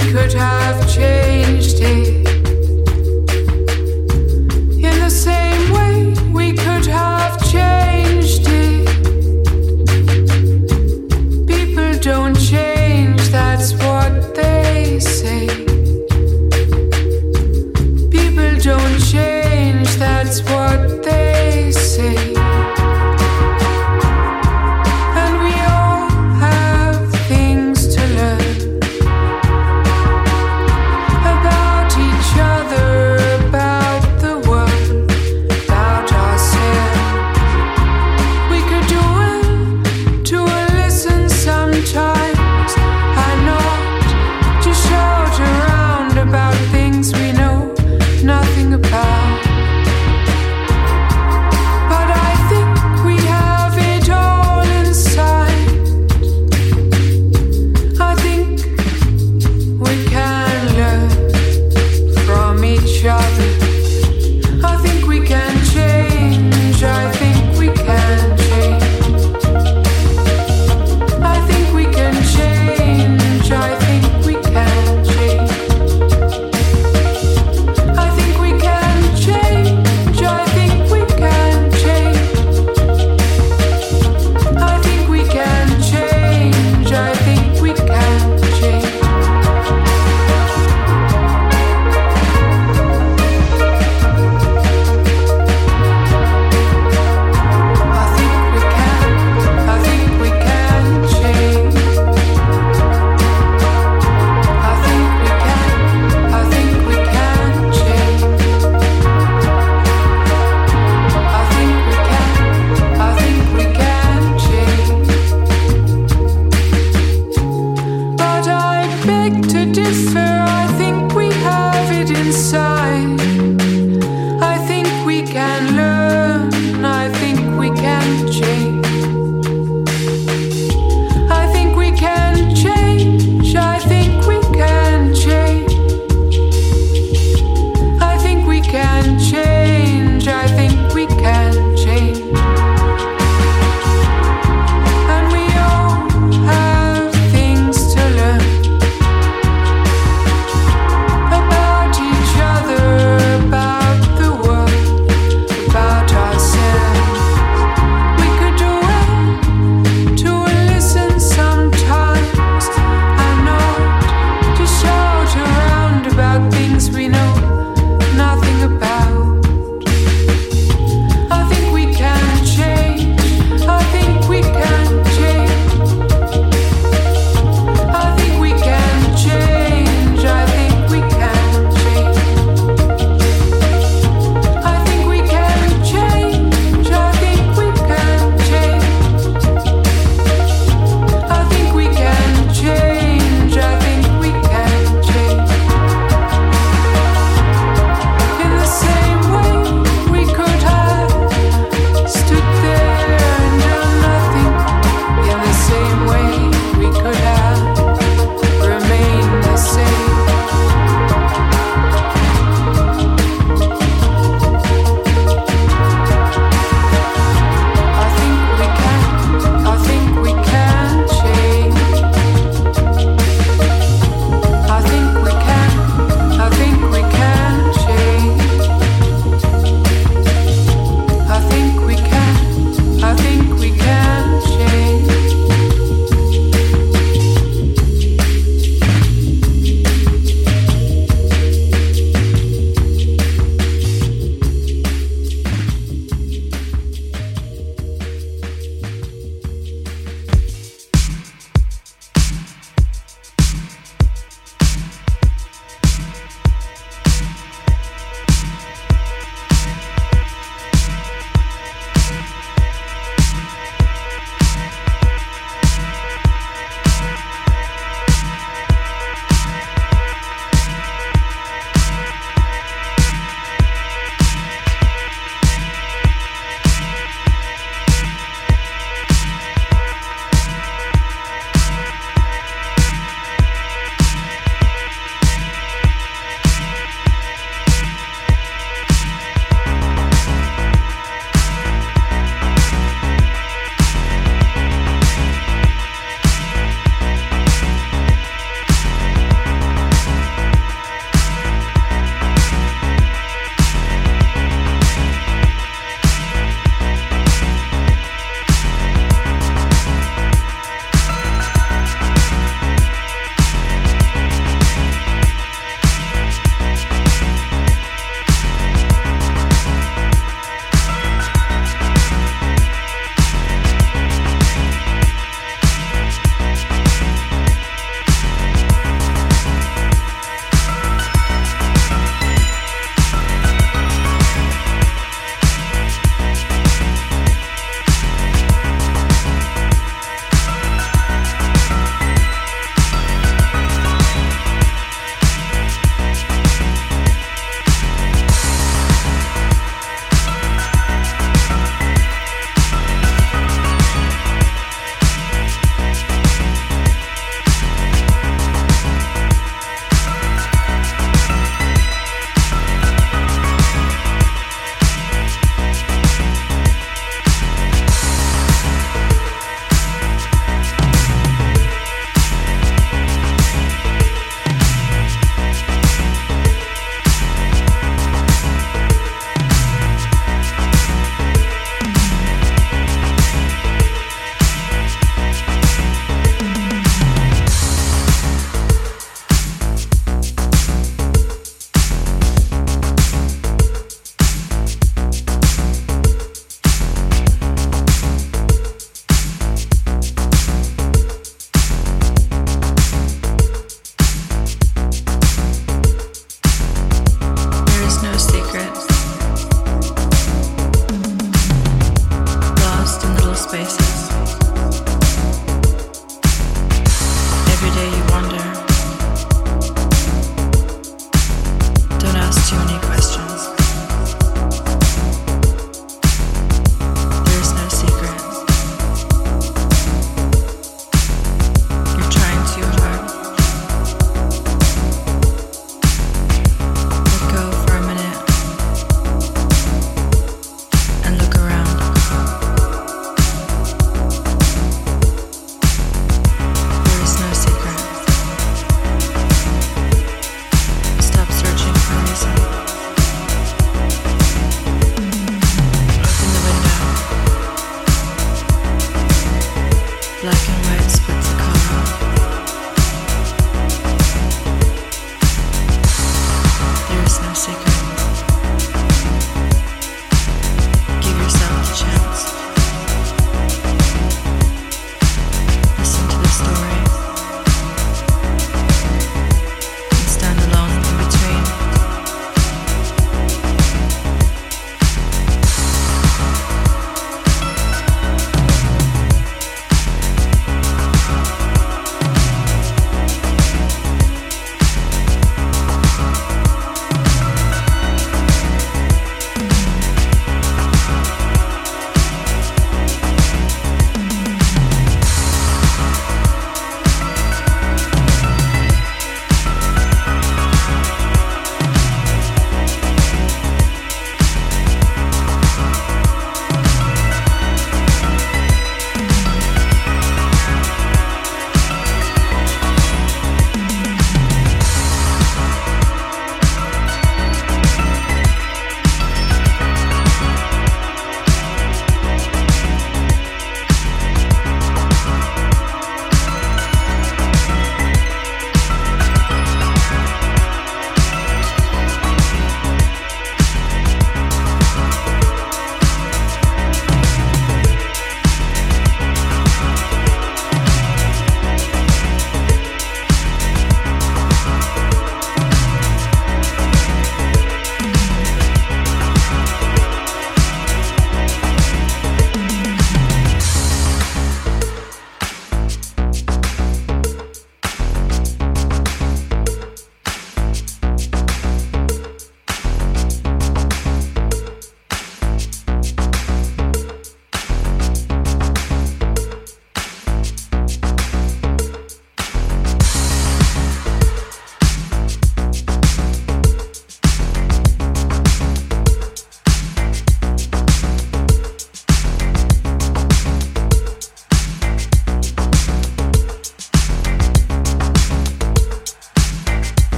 about each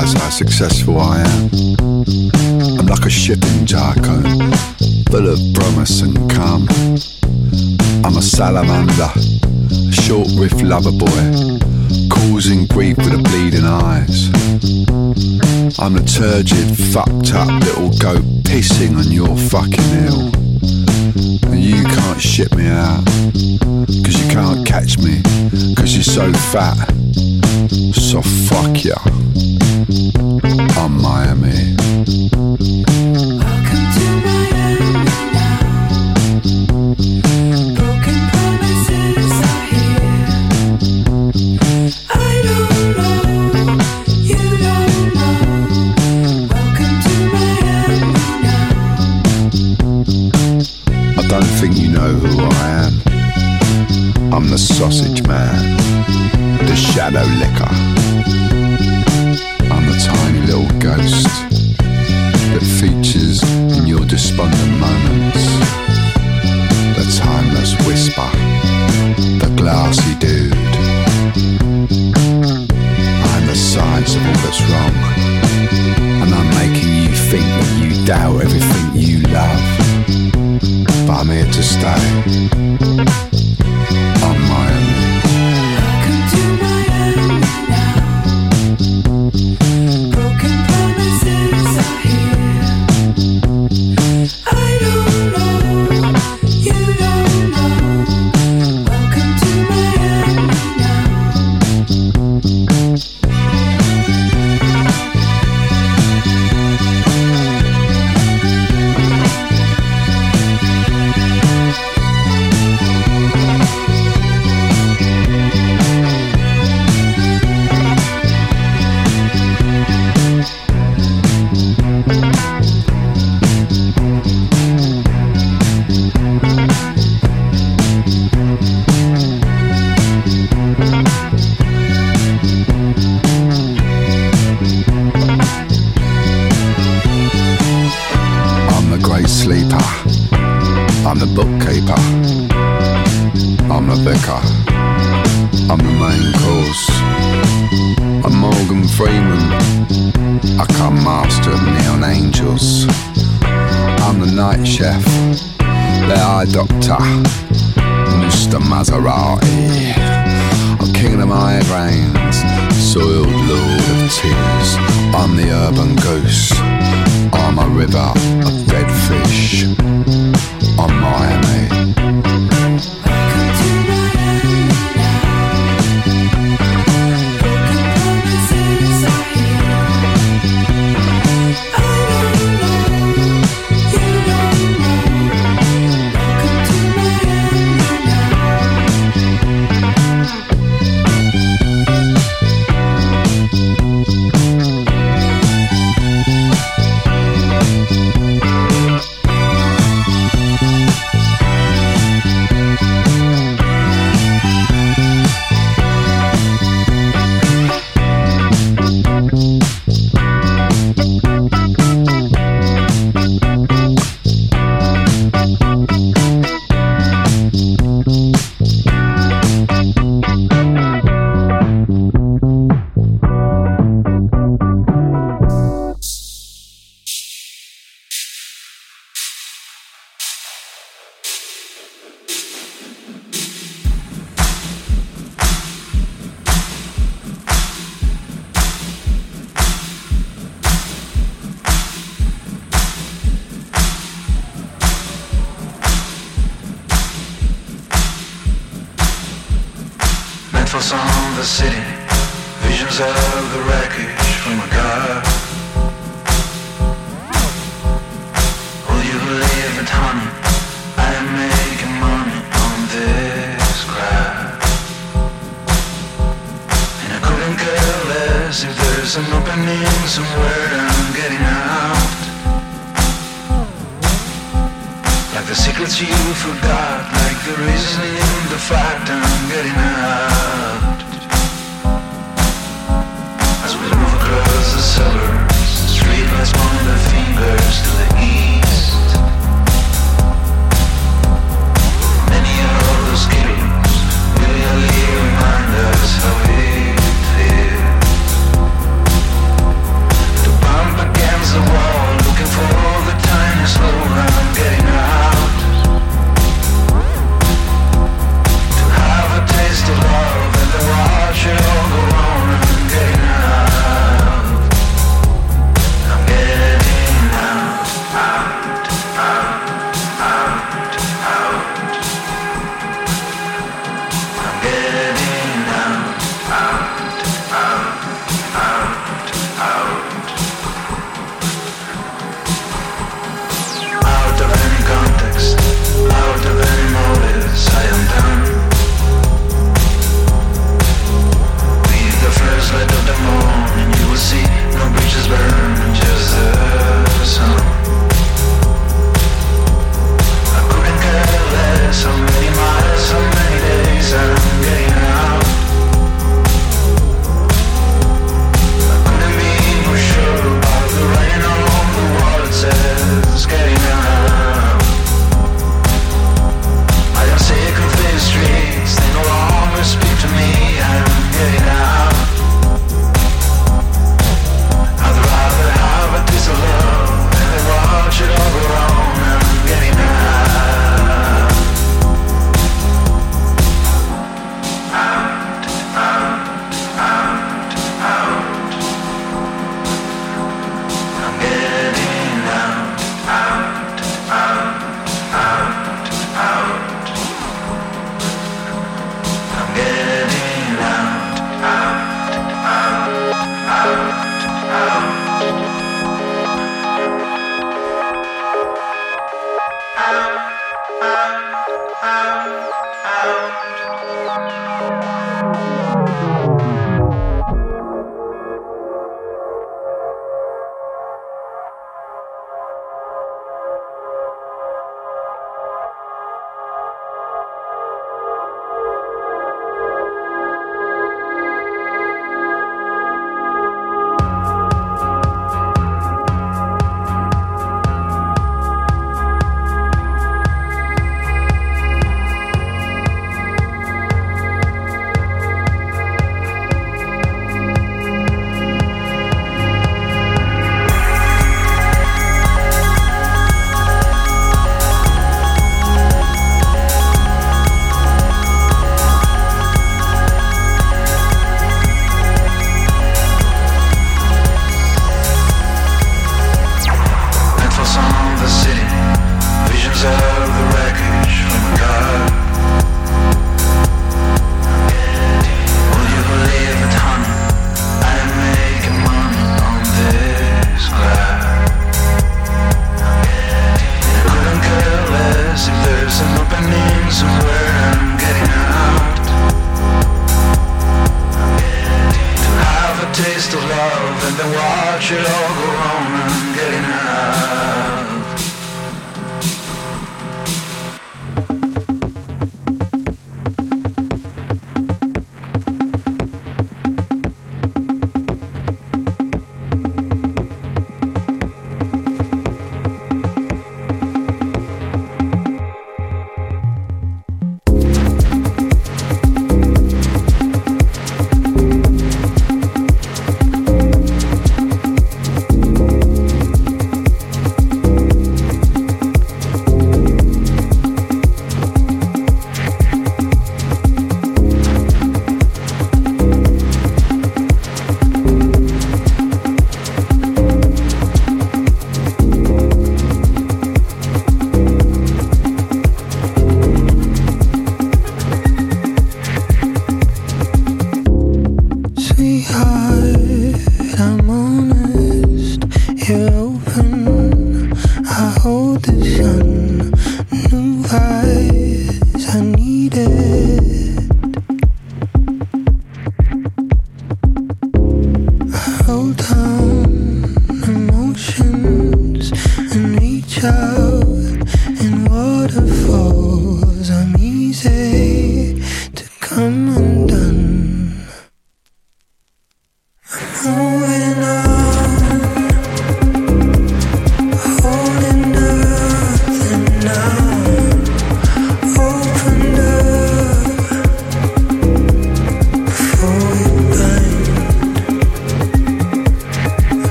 you realise how successful I am. I'm like a shipping tycoon, full of promise and calm. I'm a salamander, a short riff lover boy, causing grief with the bleeding eyes. I'm a turgid, fucked up little goat pissing on your fucking hill. And you can't ship me out, cause you can't catch me, cause you're so fat. So fuck ya. I'm Miami. Welcome to Miami now. Broken promises are here. I don't know, you don't know. Welcome to Miami now. I don't think you know who I am. I'm the sausage man, the shadow licker. Ghost that features in your despondent moments. The timeless whisper, the glassy dude. I'm the science of all that's wrong, and I'm making you think that you doubt everything you love. But I'm here to stay.